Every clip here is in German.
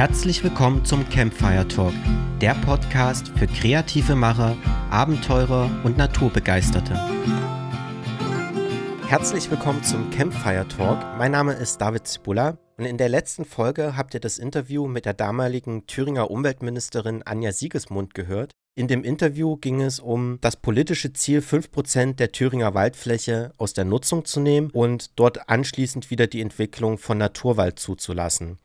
Herzlich willkommen zum Campfire Talk, der Podcast für kreative Macher, Abenteurer und Naturbegeisterte. Herzlich willkommen zum Campfire Talk. Mein Name ist David Zibula und in der letzten Folge habt ihr das Interview mit der damaligen Thüringer Umweltministerin Anja Siegesmund gehört. In dem Interview ging es um das politische Ziel, 5% der Thüringer Waldfläche aus der Nutzung zu nehmen und dort anschließend wieder die Entwicklung von Naturwald zuzulassen.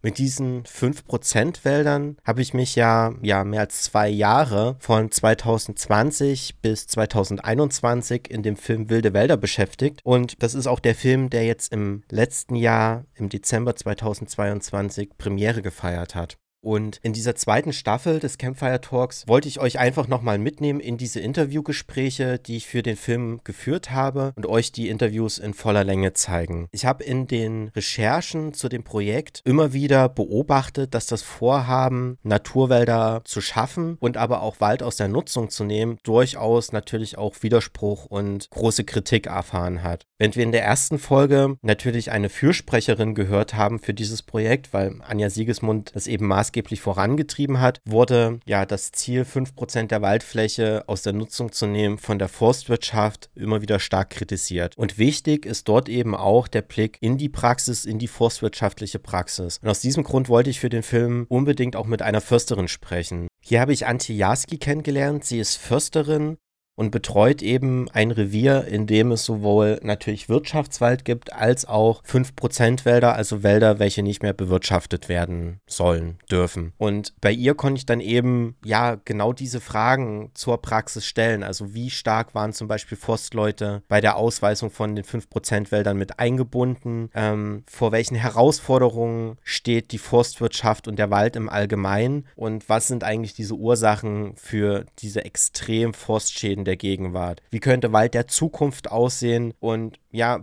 Mit diesen 5% Wäldern habe ich mich ja, ja mehr als zwei Jahre von 2020 bis 2021 in dem Film Wilde Wälder beschäftigt. Und das ist auch der Film, der jetzt im letzten Jahr, im Dezember 2022, Premiere gefeiert hat. Und in dieser zweiten Staffel des Campfire Talks wollte ich euch einfach nochmal mitnehmen in diese Interviewgespräche, die ich für den Film geführt habe und euch die Interviews in voller Länge zeigen. Ich habe in den Recherchen zu dem Projekt immer wieder beobachtet, dass das Vorhaben, Naturwälder zu schaffen und aber auch Wald aus der Nutzung zu nehmen, durchaus natürlich auch Widerspruch und große Kritik erfahren hat. Während wir in der ersten Folge natürlich eine Fürsprecherin gehört haben für dieses Projekt, weil Anja Siegesmund das eben maßgeblich maßgeblich vorangetrieben hat, wurde ja das Ziel, 5% der Waldfläche aus der Nutzung zu nehmen, von der Forstwirtschaft immer wieder stark kritisiert. Und wichtig ist dort eben auch der Blick in die Praxis, in die forstwirtschaftliche Praxis. Und aus diesem Grund wollte ich für den Film unbedingt auch mit einer Försterin sprechen. Hier habe ich Antje Jaski kennengelernt. Sie ist Försterin und betreut eben ein Revier, in dem es sowohl natürlich Wirtschaftswald gibt, als auch 5% Wälder, also Wälder, welche nicht mehr bewirtschaftet werden sollen, dürfen. Und bei ihr konnte ich dann eben, ja, genau diese Fragen zur Praxis stellen. Also wie stark waren zum Beispiel Forstleute bei der Ausweisung von den 5% Wäldern mit eingebunden? Ähm, vor welchen Herausforderungen steht die Forstwirtschaft und der Wald im Allgemeinen? Und was sind eigentlich diese Ursachen für diese extrem Forstschäden der Gegenwart? Wie könnte Wald der Zukunft aussehen? Und ja,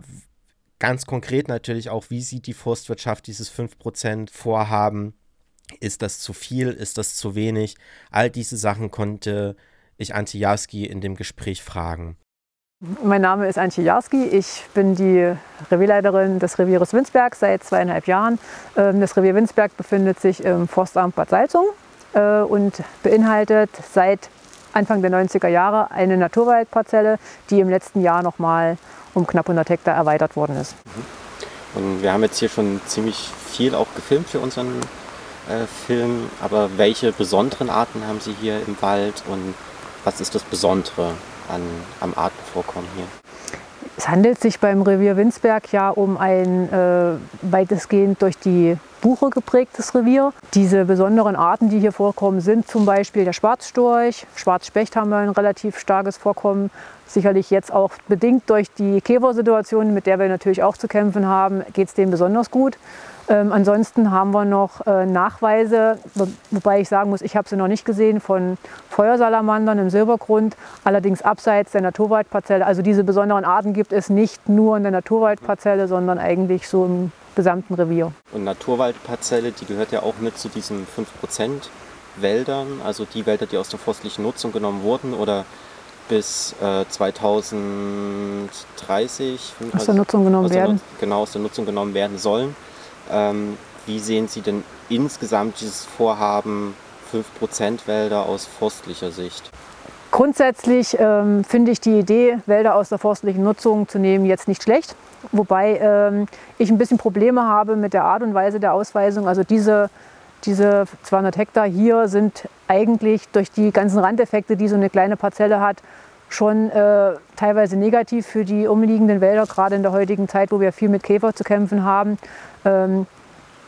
ganz konkret natürlich auch, wie sieht die Forstwirtschaft dieses 5% Vorhaben? Ist das zu viel? Ist das zu wenig? All diese Sachen konnte ich Antje Jaski in dem Gespräch fragen. Mein Name ist Antje Jarski. Ich bin die Revierleiterin des Revieres Winsberg seit zweieinhalb Jahren. Ähm, das Revier Winsberg befindet sich im Forstamt Bad Salzung äh, und beinhaltet seit Anfang der 90er Jahre eine Naturwaldparzelle, die im letzten Jahr noch mal um knapp 100 Hektar erweitert worden ist. Mhm. Und wir haben jetzt hier schon ziemlich viel auch gefilmt für unseren äh, Film, aber welche besonderen Arten haben Sie hier im Wald und was ist das Besondere an, am Artenvorkommen hier? Es handelt sich beim Revier Winsberg ja um ein äh, weitestgehend durch die Buche geprägtes Revier. Diese besonderen Arten, die hier vorkommen, sind zum Beispiel der Schwarzstorch. Schwarzspecht haben wir ein relativ starkes Vorkommen. Sicherlich jetzt auch bedingt durch die Käfersituation, mit der wir natürlich auch zu kämpfen haben, geht es denen besonders gut. Ähm, ansonsten haben wir noch äh, Nachweise, wobei ich sagen muss, ich habe sie noch nicht gesehen, von Feuersalamandern im Silbergrund, allerdings abseits der Naturwaldparzelle. Also diese besonderen Arten gibt es nicht nur in der Naturwaldparzelle, sondern eigentlich so im gesamten Revier. Und Naturwaldparzelle, die gehört ja auch mit zu diesen 5% Wäldern, also die Wälder, die aus der forstlichen Nutzung genommen wurden oder bis äh, 2030 aus der Nutzung genommen werden. genau, aus der Nutzung genommen werden sollen. Ähm, wie sehen Sie denn insgesamt dieses Vorhaben 5% Wälder aus forstlicher Sicht? Grundsätzlich ähm, finde ich die Idee, Wälder aus der forstlichen Nutzung zu nehmen, jetzt nicht schlecht. Wobei ähm, ich ein bisschen Probleme habe mit der Art und Weise der Ausweisung. Also diese, diese 200 Hektar hier sind eigentlich durch die ganzen Randeffekte, die so eine kleine Parzelle hat, schon äh, teilweise negativ für die umliegenden Wälder, gerade in der heutigen Zeit, wo wir viel mit Käfer zu kämpfen haben. Ähm,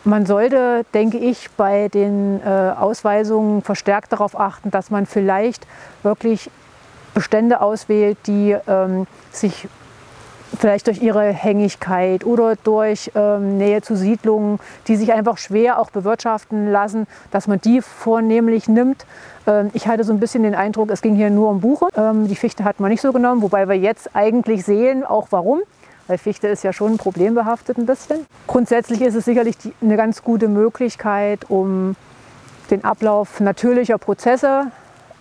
man sollte, denke ich, bei den äh, Ausweisungen verstärkt darauf achten, dass man vielleicht wirklich Bestände auswählt, die ähm, sich vielleicht durch ihre Hängigkeit oder durch ähm, Nähe zu Siedlungen, die sich einfach schwer auch bewirtschaften lassen, dass man die vornehmlich nimmt. Ähm, ich hatte so ein bisschen den Eindruck, es ging hier nur um Buche. Ähm, die Fichte hat man nicht so genommen, wobei wir jetzt eigentlich sehen, auch warum weil Fichte ist ja schon problembehaftet ein bisschen. Grundsätzlich ist es sicherlich die, eine ganz gute Möglichkeit, um den Ablauf natürlicher Prozesse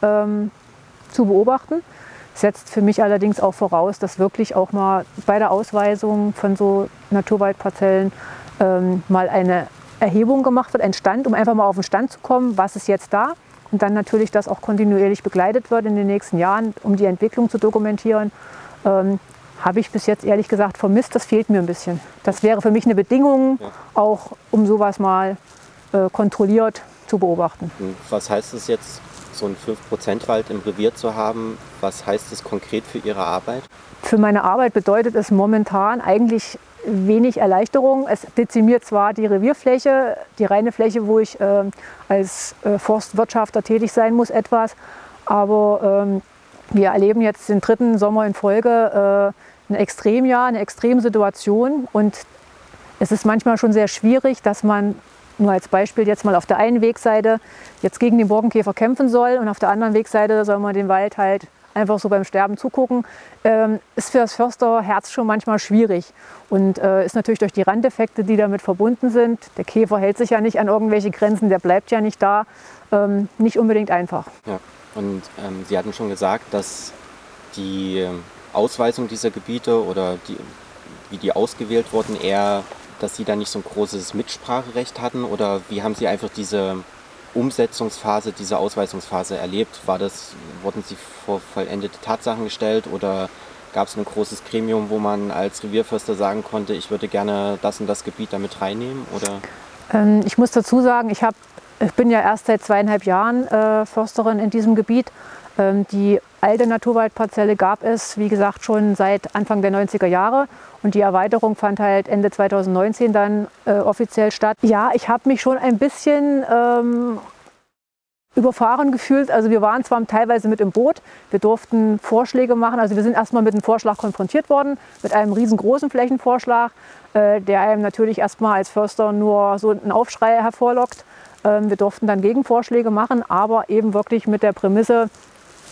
ähm, zu beobachten. Setzt für mich allerdings auch voraus, dass wirklich auch mal bei der Ausweisung von so Naturwaldparzellen ähm, mal eine Erhebung gemacht wird, ein Stand, um einfach mal auf den Stand zu kommen, was ist jetzt da. Und dann natürlich, dass auch kontinuierlich begleitet wird in den nächsten Jahren, um die Entwicklung zu dokumentieren. Ähm, habe ich bis jetzt ehrlich gesagt vermisst. Das fehlt mir ein bisschen. Das wäre für mich eine Bedingung, ja. auch um sowas mal äh, kontrolliert zu beobachten. Was heißt es jetzt, so einen 5%-Wald im Revier zu haben? Was heißt es konkret für Ihre Arbeit? Für meine Arbeit bedeutet es momentan eigentlich wenig Erleichterung. Es dezimiert zwar die Revierfläche, die reine Fläche, wo ich äh, als äh, Forstwirtschafter tätig sein muss, etwas, aber ähm, wir erleben jetzt den dritten Sommer in Folge äh, ein Extremjahr, eine Extremsituation und es ist manchmal schon sehr schwierig, dass man nur als Beispiel jetzt mal auf der einen Wegseite jetzt gegen den Borkenkäfer kämpfen soll und auf der anderen Wegseite soll man den Wald halt einfach so beim Sterben zugucken, ähm, ist für das Försterherz schon manchmal schwierig und äh, ist natürlich durch die Randeffekte, die damit verbunden sind, der Käfer hält sich ja nicht an irgendwelche Grenzen, der bleibt ja nicht da, ähm, nicht unbedingt einfach. Ja, und ähm, Sie hatten schon gesagt, dass die ähm, Ausweisung dieser Gebiete oder die, wie die ausgewählt wurden, eher dass Sie da nicht so ein großes Mitspracherecht hatten? Oder wie haben Sie einfach diese Umsetzungsphase, diese Ausweisungsphase erlebt? War das, wurden Sie vor vollendete Tatsachen gestellt oder gab es ein großes Gremium, wo man als Revierförster sagen konnte, ich würde gerne das und das Gebiet damit reinnehmen? Oder? Ähm, ich muss dazu sagen, ich, hab, ich bin ja erst seit zweieinhalb Jahren äh, Försterin in diesem Gebiet. Ähm, die alte Naturwaldparzelle gab es, wie gesagt, schon seit Anfang der 90er Jahre. Und die Erweiterung fand halt Ende 2019 dann äh, offiziell statt. Ja, ich habe mich schon ein bisschen ähm, überfahren gefühlt. Also wir waren zwar teilweise mit im Boot, wir durften Vorschläge machen. Also wir sind erstmal mit einem Vorschlag konfrontiert worden, mit einem riesengroßen Flächenvorschlag, äh, der einem natürlich erstmal als Förster nur so einen Aufschrei hervorlockt. Ähm, wir durften dann Gegenvorschläge machen, aber eben wirklich mit der Prämisse,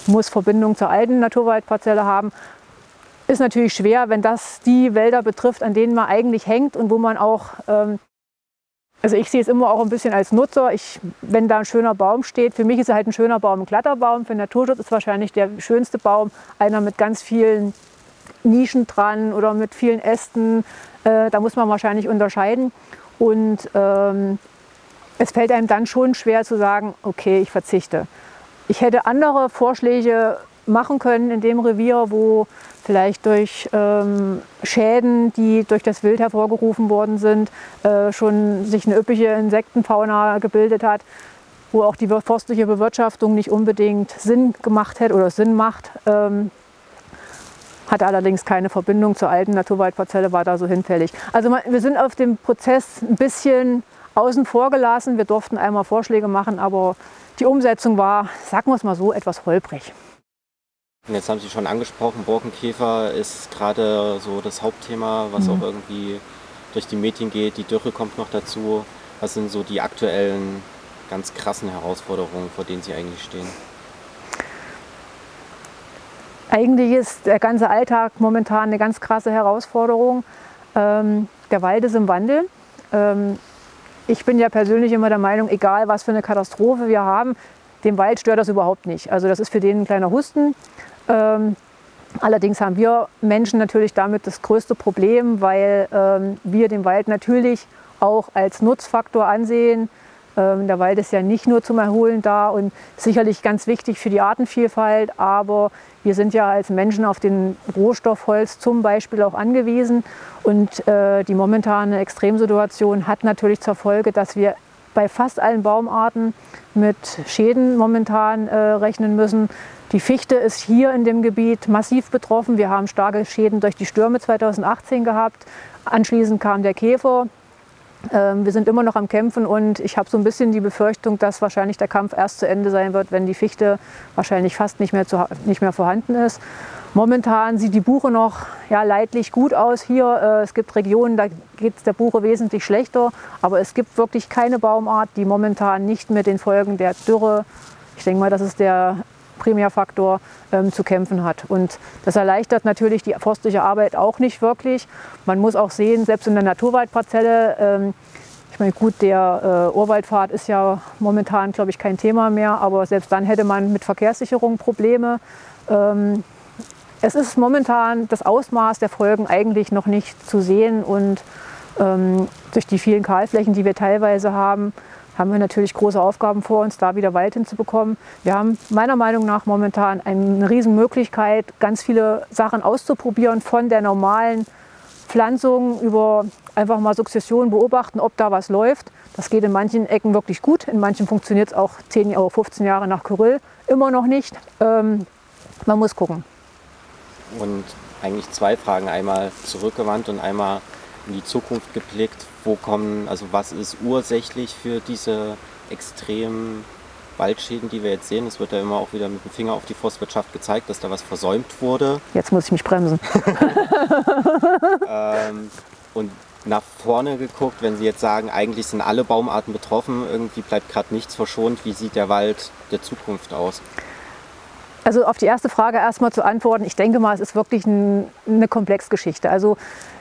muss Verbindung zur alten Naturwaldparzelle haben, ist natürlich schwer, wenn das die Wälder betrifft, an denen man eigentlich hängt und wo man auch, ähm, also ich sehe es immer auch ein bisschen als Nutzer, ich, wenn da ein schöner Baum steht, für mich ist er halt ein schöner Baum, ein glatter Baum, für den Naturschutz ist wahrscheinlich der schönste Baum, einer mit ganz vielen Nischen dran oder mit vielen Ästen, äh, da muss man wahrscheinlich unterscheiden. Und ähm, es fällt einem dann schon schwer zu sagen, okay, ich verzichte. Ich hätte andere Vorschläge machen können in dem Revier, wo vielleicht durch ähm, Schäden, die durch das Wild hervorgerufen worden sind, äh, schon sich eine üppige Insektenfauna gebildet hat, wo auch die forstliche Bewirtschaftung nicht unbedingt Sinn gemacht hätte oder Sinn macht. Ähm, hat allerdings keine Verbindung zur alten Naturwaldparzelle, war da so hinfällig. Also man, wir sind auf dem Prozess ein bisschen außen vor gelassen. Wir durften einmal Vorschläge machen, aber die Umsetzung war, sagen wir es mal so, etwas holprig. Jetzt haben Sie schon angesprochen, Borkenkäfer ist gerade so das Hauptthema, was mhm. auch irgendwie durch die Medien geht. Die Dürre kommt noch dazu. Was sind so die aktuellen ganz krassen Herausforderungen, vor denen Sie eigentlich stehen? Eigentlich ist der ganze Alltag momentan eine ganz krasse Herausforderung. Ähm, der Wald ist im Wandel. Ähm, ich bin ja persönlich immer der Meinung, egal was für eine Katastrophe wir haben, dem Wald stört das überhaupt nicht. Also das ist für den ein kleiner Husten. Ähm, allerdings haben wir Menschen natürlich damit das größte Problem, weil ähm, wir den Wald natürlich auch als Nutzfaktor ansehen. Ähm, der Wald ist ja nicht nur zum Erholen da und sicherlich ganz wichtig für die Artenvielfalt, aber wir sind ja als Menschen auf den Rohstoff Holz zum Beispiel auch angewiesen. Und äh, die momentane Extremsituation hat natürlich zur Folge, dass wir bei fast allen Baumarten mit Schäden momentan äh, rechnen müssen. Die Fichte ist hier in dem Gebiet massiv betroffen. Wir haben starke Schäden durch die Stürme 2018 gehabt. Anschließend kam der Käfer. Ähm, wir sind immer noch am Kämpfen und ich habe so ein bisschen die Befürchtung, dass wahrscheinlich der Kampf erst zu Ende sein wird, wenn die Fichte wahrscheinlich fast nicht mehr, zu, nicht mehr vorhanden ist. Momentan sieht die Buche noch ja, leidlich gut aus hier. Äh, es gibt Regionen, da geht es der Buche wesentlich schlechter, aber es gibt wirklich keine Baumart, die momentan nicht mit den Folgen der Dürre, ich denke mal, das ist der Primärfaktor ähm, zu kämpfen hat. Und das erleichtert natürlich die forstliche Arbeit auch nicht wirklich. Man muss auch sehen, selbst in der Naturwaldparzelle, ähm, ich meine, gut, der äh, Urwaldpfad ist ja momentan, glaube ich, kein Thema mehr, aber selbst dann hätte man mit Verkehrssicherung Probleme. Ähm, es ist momentan das Ausmaß der Folgen eigentlich noch nicht zu sehen und Ähm, durch die vielen Kahlflächen, die wir teilweise haben, haben wir natürlich große Aufgaben vor uns, da wieder Wald hinzubekommen. Wir haben meiner Meinung nach momentan eine Riesenmöglichkeit, ganz viele Sachen auszuprobieren, von der normalen Pflanzung über einfach mal Sukzession beobachten, ob da was läuft. Das geht in manchen Ecken wirklich gut, in manchen funktioniert es auch 10 oder 15 Jahre nach Kyrill immer noch nicht. Ähm, man muss gucken. Und eigentlich zwei Fragen, einmal zurückgewandt und einmal in die Zukunft geblickt. Wo kommen, also was ist ursächlich für diese extremen Waldschäden, die wir jetzt sehen? Es wird ja immer auch wieder mit dem Finger auf die Forstwirtschaft gezeigt, dass da was versäumt wurde. Jetzt muss ich mich bremsen. ähm, und nach vorne geguckt, wenn Sie jetzt sagen, eigentlich sind alle Baumarten betroffen, irgendwie bleibt gerade nichts verschont. Wie sieht der Wald der Zukunft aus? Also auf die erste Frage erstmal zu antworten, ich denke mal, es ist wirklich ein, eine Komplexgeschichte. Also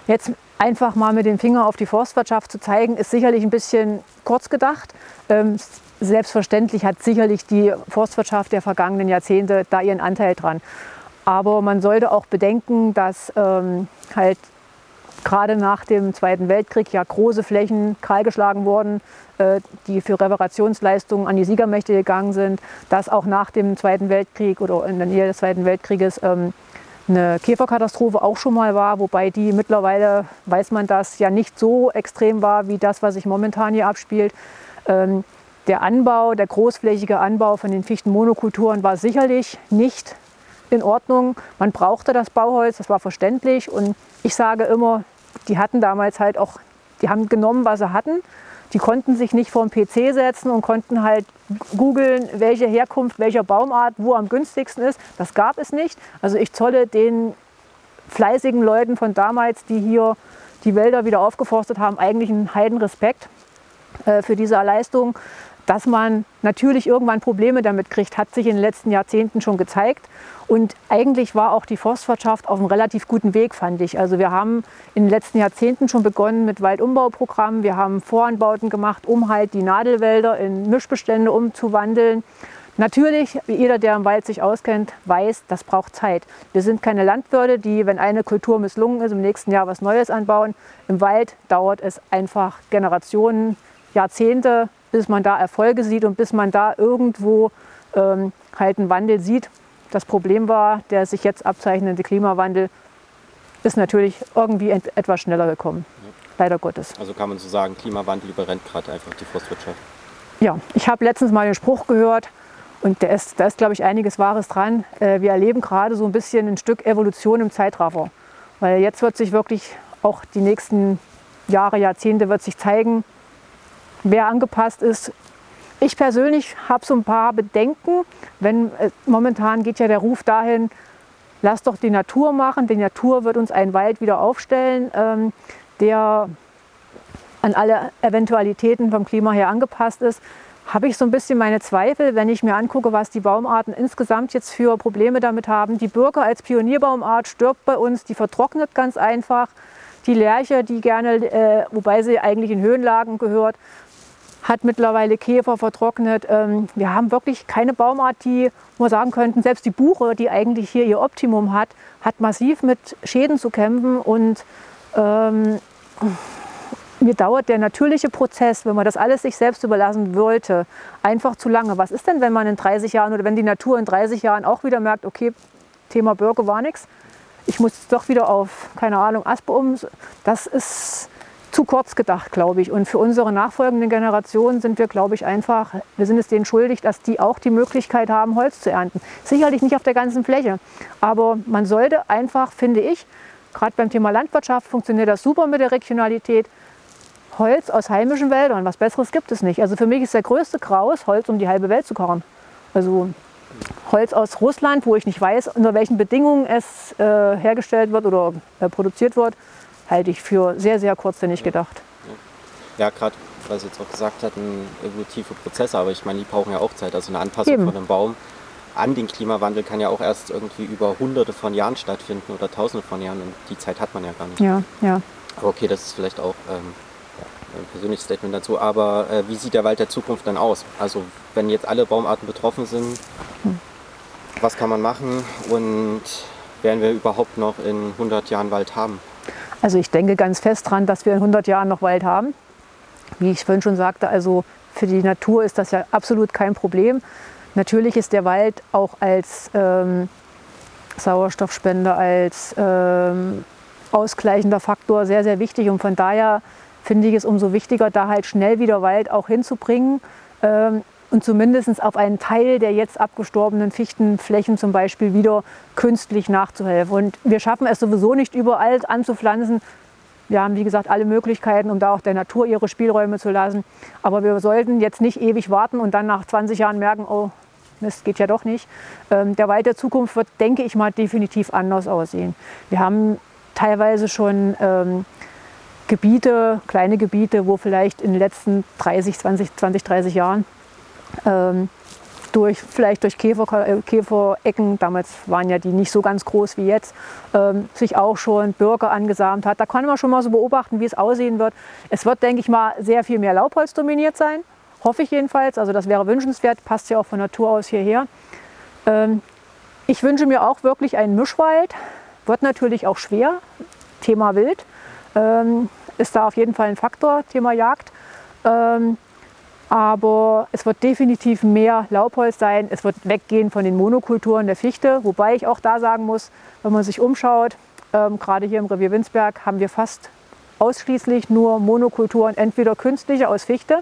jetzt einfach mal mit dem Finger auf die Forstwirtschaft zu zeigen, ist sicherlich ein bisschen kurz gedacht. Ähm, selbstverständlich hat sicherlich die Forstwirtschaft der vergangenen Jahrzehnte da ihren Anteil dran. Aber man sollte auch bedenken, dass ähm, halt gerade nach dem Zweiten Weltkrieg ja große Flächen kahlgeschlagen wurden, äh, die für Reparationsleistungen an die Siegermächte gegangen sind, dass auch nach dem Zweiten Weltkrieg oder in der Nähe des Zweiten Weltkrieges ähm, eine Käferkatastrophe auch schon mal war, wobei die mittlerweile, weiß man das, ja nicht so extrem war wie das, was sich momentan hier abspielt. Ähm, der Anbau, der großflächige Anbau von den Fichtenmonokulturen war sicherlich nicht in Ordnung. Man brauchte das Bauholz, das war verständlich. Und ich sage immer, die hatten damals halt auch, die haben genommen, was sie hatten. Die konnten sich nicht vor den PC setzen und konnten halt googeln, welche Herkunft, welcher Baumart wo am günstigsten ist. Das gab es nicht. Also ich zolle den fleißigen Leuten von damals, die hier die Wälder wieder aufgeforstet haben, eigentlich einen Heidenrespekt äh, für diese Leistung. Dass man natürlich irgendwann Probleme damit kriegt, hat sich in den letzten Jahrzehnten schon gezeigt. Und eigentlich war auch die Forstwirtschaft auf einem relativ guten Weg, fand ich. Also wir haben in den letzten Jahrzehnten schon begonnen mit Waldumbauprogrammen. Wir haben Voranbauten gemacht, um halt die Nadelwälder in Mischbestände umzuwandeln. Natürlich, jeder, der im Wald sich auskennt, weiß, das braucht Zeit. Wir sind keine Landwirte, die, wenn eine Kultur misslungen ist, im nächsten Jahr was Neues anbauen. Im Wald dauert es einfach Generationen, Jahrzehnte, bis man da Erfolge sieht und bis man da irgendwo ähm, halt einen Wandel sieht. Das Problem war, der sich jetzt abzeichnende Klimawandel ist natürlich irgendwie etwas schneller gekommen. Ja. Leider Gottes. Also kann man so sagen, Klimawandel überrennt gerade einfach die Forstwirtschaft. Ja, ich habe letztens mal den Spruch gehört und da ist, ist glaube ich, einiges Wahres dran. Äh, wir erleben gerade so ein bisschen ein Stück Evolution im Zeitraffer. Weil jetzt wird sich wirklich auch die nächsten Jahre, Jahrzehnte wird sich zeigen, wer angepasst ist. Ich persönlich habe so ein paar Bedenken, wenn äh, momentan geht ja der Ruf dahin, lass doch die Natur machen, die Natur wird uns einen Wald wieder aufstellen, ähm, der an alle Eventualitäten vom Klima her angepasst ist. Habe ich so ein bisschen meine Zweifel, wenn ich mir angucke, was die Baumarten insgesamt jetzt für Probleme damit haben. Die Birke als Pionierbaumart stirbt bei uns, die vertrocknet ganz einfach. Die Lerche, die gerne, äh, wobei sie eigentlich in Höhenlagen gehört, hat mittlerweile Käfer vertrocknet. Ähm, wir haben wirklich keine Baumart, die wir sagen könnten, selbst die Buche, die eigentlich hier ihr Optimum hat, hat massiv mit Schäden zu kämpfen. Und ähm, mir dauert der natürliche Prozess, wenn man das alles sich selbst überlassen wollte, einfach zu lange. Was ist denn, wenn man in 30 Jahren oder wenn die Natur in 30 Jahren auch wieder merkt, okay, Thema Birke war nichts, ich muss doch wieder auf, keine Ahnung, Aspe um. Das ist zu kurz gedacht, glaube ich. Und für unsere nachfolgenden Generationen sind wir, glaube ich, einfach, wir sind es denen schuldig, dass die auch die Möglichkeit haben, Holz zu ernten. Sicherlich nicht auf der ganzen Fläche, aber man sollte einfach, finde ich, gerade beim Thema Landwirtschaft funktioniert das super mit der Regionalität. Holz aus heimischen Wäldern, was Besseres gibt es nicht. Also für mich ist der größte Graus, Holz um die halbe Welt zu kochen. Also Holz aus Russland, wo ich nicht weiß, unter welchen Bedingungen es äh, hergestellt wird oder äh, produziert wird, halte ich für sehr, sehr kurzsinnig gedacht. Ja, gerade, was Sie jetzt auch gesagt hatten, evolutive Prozesse, aber ich meine, die brauchen ja auch Zeit. Also eine Anpassung Eben. von einem Baum an den Klimawandel kann ja auch erst irgendwie über hunderte von Jahren stattfinden oder tausende von Jahren und die Zeit hat man ja gar nicht. Ja, ja. Aber okay, das ist vielleicht auch ähm, ein persönliches Statement dazu. Aber äh, wie sieht der Wald der Zukunft dann aus? Also wenn jetzt alle Baumarten betroffen sind, hm. was kann man machen und werden wir überhaupt noch in 100 Jahren Wald haben? Also ich denke ganz fest dran, dass wir in 100 Jahren noch Wald haben. Wie ich vorhin schon sagte, also für die Natur ist das ja absolut kein Problem. Natürlich ist der Wald auch als ähm, Sauerstoffspender, als ähm, ausgleichender Faktor sehr, sehr wichtig. Und von daher finde ich es umso wichtiger, da halt schnell wieder Wald auch hinzubringen ähm, und zumindest auf einen Teil der jetzt abgestorbenen Fichtenflächen zum Beispiel wieder künstlich nachzuhelfen. Und wir schaffen es sowieso nicht überall anzupflanzen. Wir haben, wie gesagt, alle Möglichkeiten, um da auch der Natur ihre Spielräume zu lassen. Aber wir sollten jetzt nicht ewig warten und dann nach 20 Jahren merken, oh, Mist, geht ja doch nicht. Ähm, der Wald der Zukunft wird, denke ich mal, definitiv anders aussehen. Wir haben teilweise schon ähm, Gebiete, kleine Gebiete, wo vielleicht in den letzten 30, 20, 20 30 Jahren ähm, durch, vielleicht durch Käfer, äh, Käferecken, damals waren ja die nicht so ganz groß wie jetzt, ähm, sich auch schon Bürger angesamt hat. Da kann man schon mal so beobachten, wie es aussehen wird. Es wird, denke ich mal, sehr viel mehr Laubholz dominiert sein, hoffe ich jedenfalls. Also das wäre wünschenswert, passt ja auch von Natur aus hierher. Ähm, ich wünsche mir auch wirklich einen Mischwald, wird natürlich auch schwer, Thema Wild. Ähm, ist da auf jeden Fall ein Faktor, Thema Jagd. Aber es wird definitiv mehr Laubholz sein. Es wird weggehen von den Monokulturen der Fichte. Wobei ich auch da sagen muss, wenn man sich umschaut, ähm, gerade hier im Revier Winsberg haben wir fast ausschließlich nur Monokulturen, entweder künstliche aus Fichte.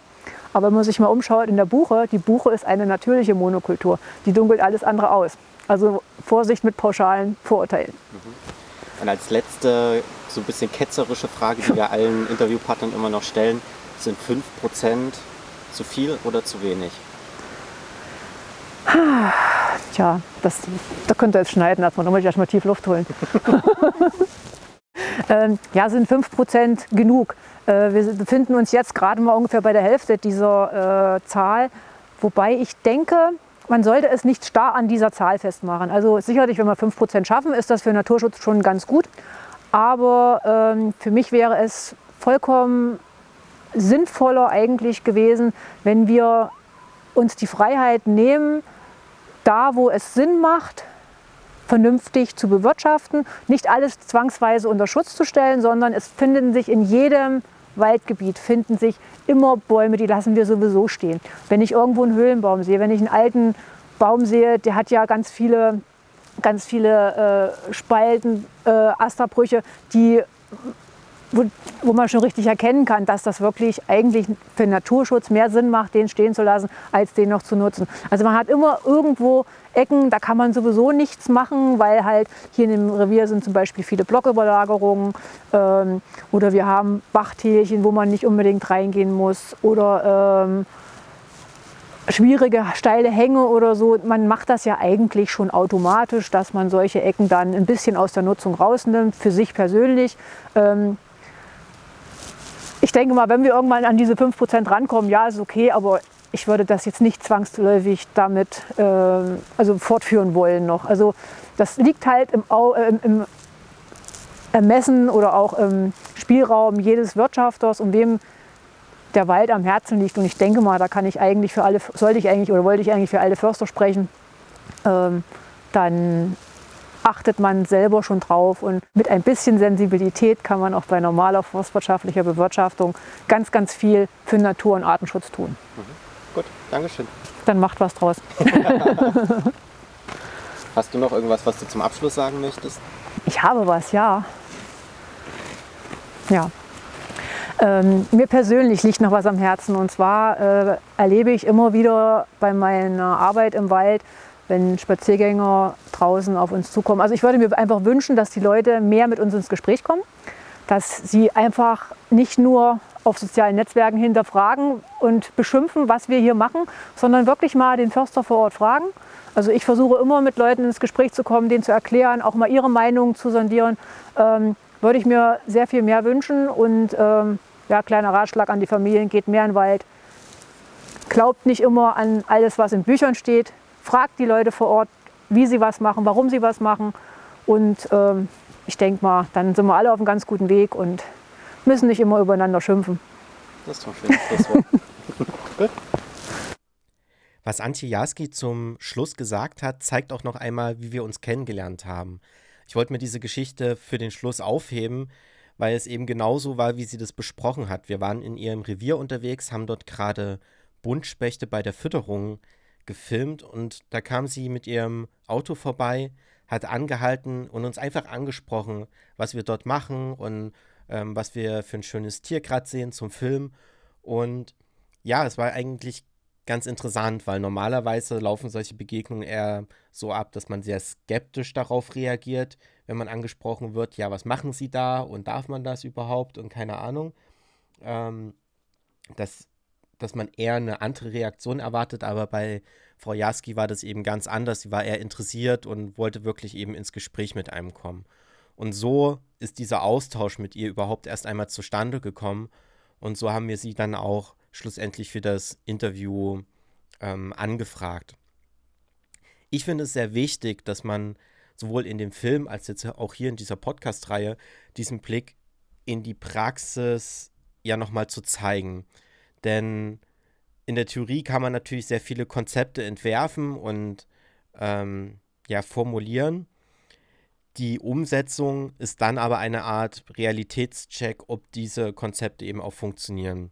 Aber wenn man sich mal umschaut in der Buche, die Buche ist eine natürliche Monokultur. Die dunkelt alles andere aus. Also Vorsicht mit pauschalen Vorurteilen. Und als letzte, so ein bisschen ketzerische Frage, die wir allen Interviewpartnern immer noch stellen, sind 5% zu viel oder zu wenig? Tja, das, da könnt ihr jetzt schneiden erstmal, da muss ich erstmal tief Luft holen. ähm, ja, sind 5% genug. Äh, wir befinden uns jetzt gerade mal ungefähr bei der Hälfte dieser äh, Zahl, wobei ich denke, man sollte es nicht starr an dieser Zahl festmachen. Also sicherlich, wenn wir 5% schaffen, ist das für Naturschutz schon ganz gut. Aber ähm, für mich wäre es vollkommen sinnvoller eigentlich gewesen, wenn wir uns die Freiheit nehmen, da wo es Sinn macht, vernünftig zu bewirtschaften, nicht alles zwangsweise unter Schutz zu stellen, sondern es finden sich in jedem Waldgebiet finden sich immer Bäume, die lassen wir sowieso stehen. Wenn ich irgendwo einen Höhlenbaum sehe, wenn ich einen alten Baum sehe, der hat ja ganz viele, ganz viele äh, Spalten, äh, Asterbrüche, die wo, wo, man schon richtig erkennen kann, dass das wirklich eigentlich für Naturschutz mehr Sinn macht, den stehen zu lassen, als den noch zu nutzen. Also man hat immer irgendwo Ecken, da kann man sowieso nichts machen, weil halt hier in dem Revier sind zum Beispiel viele Blocküberlagerungen ähm, oder wir haben Bachtälchen, wo man nicht unbedingt reingehen muss oder ähm, schwierige, steile Hänge oder so. Man macht das ja eigentlich schon automatisch, dass man solche Ecken dann ein bisschen aus der Nutzung rausnimmt, für sich persönlich. Ähm, ich denke mal, wenn wir irgendwann an diese 5% rankommen, ja, ist okay, aber ich würde das jetzt nicht zwangsläufig damit äh, also fortführen wollen noch. Also das liegt halt im, äh, im Ermessen oder auch im Spielraum jedes Wirtschafters, um wem der Wald am Herzen liegt. Und ich denke mal, da kann ich eigentlich für alle, sollte ich eigentlich oder wollte ich eigentlich für alle Förster sprechen. Ähm, dann achtet man selber schon drauf und mit ein bisschen Sensibilität kann man auch bei normaler forstwirtschaftlicher Bewirtschaftung ganz, ganz viel für Natur- und Artenschutz tun. Mhm. Gut, Dankeschön. Dann macht was draus. Hast du noch irgendwas, was du zum Abschluss sagen möchtest? Ich habe was, ja. Ja. Ähm, mir persönlich liegt noch was am Herzen und zwar äh, erlebe ich immer wieder bei meiner Arbeit im Wald, wenn Spaziergänger draußen auf uns zukommen. Also ich würde mir einfach wünschen, dass die Leute mehr mit uns ins Gespräch kommen, dass sie einfach nicht nur auf sozialen Netzwerken hinterfragen und beschimpfen, was wir hier machen, sondern wirklich mal den Förster vor Ort fragen. Also ich versuche immer mit Leuten ins Gespräch zu kommen, denen zu erklären, auch mal ihre Meinung zu sondieren. Ähm, würde ich mir sehr viel mehr wünschen. Und ähm, ja, kleiner Ratschlag an die Familien, geht mehr in den Wald. Glaubt nicht immer an alles, was in Büchern steht fragt die Leute vor Ort, wie sie was machen, warum sie was machen. Und ähm, ich denke mal, dann sind wir alle auf einem ganz guten Weg und müssen nicht immer übereinander schimpfen. Das ist doch schön. Gut. Was Antje Jaski zum Schluss gesagt hat, zeigt auch noch einmal, wie wir uns kennengelernt haben. Ich wollte mir diese Geschichte für den Schluss aufheben, weil es eben genauso war, wie sie das besprochen hat. Wir waren in ihrem Revier unterwegs, haben dort gerade Buntspechte bei der Fütterung gefilmt und da kam sie mit ihrem Auto vorbei, hat angehalten und uns einfach angesprochen, was wir dort machen und ähm, was wir für ein schönes Tier gerade sehen zum Film. Und ja, es war eigentlich ganz interessant, weil normalerweise laufen solche Begegnungen eher so ab, dass man sehr skeptisch darauf reagiert, wenn man angesprochen wird, ja, was machen Sie da und darf man das überhaupt und keine Ahnung. Ähm, dass, dass man eher eine andere Reaktion erwartet, aber bei Frau Jaski war das eben ganz anders. Sie war eher interessiert und wollte wirklich eben ins Gespräch mit einem kommen. Und so ist dieser Austausch mit ihr überhaupt erst einmal zustande gekommen. Und so haben wir sie dann auch schlussendlich für das Interview ähm, angefragt. Ich finde es sehr wichtig, dass man sowohl in dem Film als jetzt auch hier in dieser Podcast-Reihe diesen Blick in die Praxis ja nochmal zu zeigen. Denn in der Theorie kann man natürlich sehr viele Konzepte entwerfen und ähm, ja, formulieren. Die Umsetzung ist dann aber eine Art Realitätscheck, ob diese Konzepte eben auch funktionieren.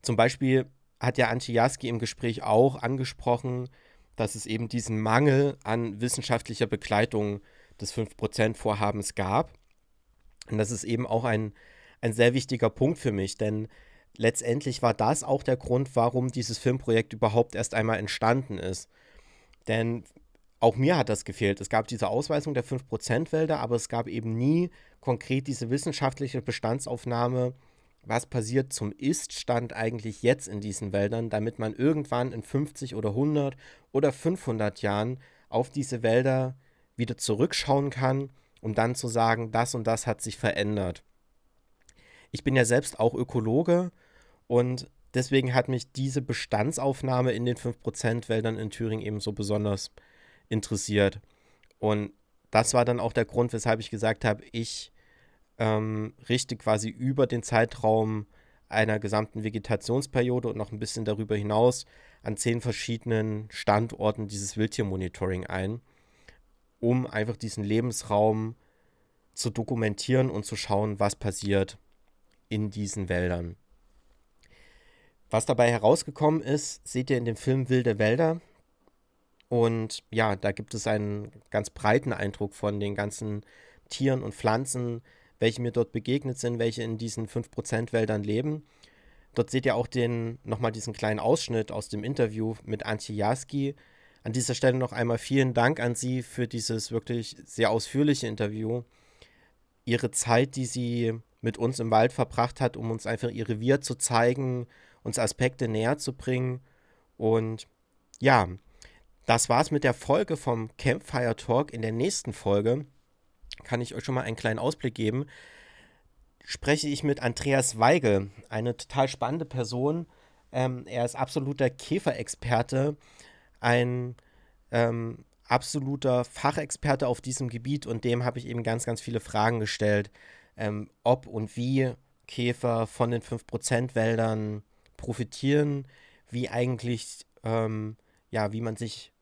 Zum Beispiel hat ja Antje Jaski im Gespräch auch angesprochen, dass es eben diesen Mangel an wissenschaftlicher Begleitung des 5%-Vorhabens gab. Und das ist eben auch ein, ein sehr wichtiger Punkt für mich, denn letztendlich war das auch der Grund, warum dieses Filmprojekt überhaupt erst einmal entstanden ist. Denn auch mir hat das gefehlt. Es gab diese Ausweisung der 5%-Wälder, aber es gab eben nie konkret diese wissenschaftliche Bestandsaufnahme was passiert zum Ist-Stand eigentlich jetzt in diesen Wäldern, damit man irgendwann in 50 oder 100 oder 500 Jahren auf diese Wälder wieder zurückschauen kann, um dann zu sagen, das und das hat sich verändert. Ich bin ja selbst auch Ökologe und deswegen hat mich diese Bestandsaufnahme in den 5% Wäldern in Thüringen eben so besonders interessiert. Und das war dann auch der Grund, weshalb ich gesagt habe, ich ähm, richte quasi über den Zeitraum einer gesamten Vegetationsperiode und noch ein bisschen darüber hinaus an zehn verschiedenen Standorten dieses Wildtiermonitoring ein, um einfach diesen Lebensraum zu dokumentieren und zu schauen, was passiert in diesen Wäldern. Was dabei herausgekommen ist, seht ihr in dem Film Wilde Wälder. Und ja, da gibt es einen ganz breiten Eindruck von den ganzen Tieren und Pflanzen, welche mir dort begegnet sind, welche in diesen 5%-Wäldern leben. Dort seht ihr auch den, nochmal diesen kleinen Ausschnitt aus dem Interview mit Antje Jaski. An dieser Stelle noch einmal vielen Dank an Sie für dieses wirklich sehr ausführliche Interview. Ihre Zeit, die sie mit uns im Wald verbracht hat, um uns einfach ihr Revier zu zeigen, uns Aspekte näher zu bringen. Und ja, das war's mit der Folge vom Campfire Talk. In der nächsten Folge kann ich euch schon mal einen kleinen Ausblick geben, spreche ich mit Andreas Weigel, eine total spannende Person. Ähm, er ist absoluter Käferexperte, ein ähm, absoluter Fachexperte auf diesem Gebiet und dem habe ich eben ganz, ganz viele Fragen gestellt, ähm, ob und wie Käfer von den 5%-Wäldern profitieren, wie eigentlich, ähm, ja, wie man sich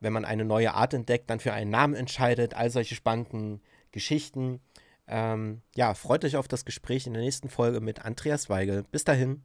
wenn man eine neue Art entdeckt, dann für einen Namen entscheidet, all solche spannenden Geschichten. Ähm, ja, freut euch auf das Gespräch in der nächsten Folge mit Andreas Weigel. Bis dahin.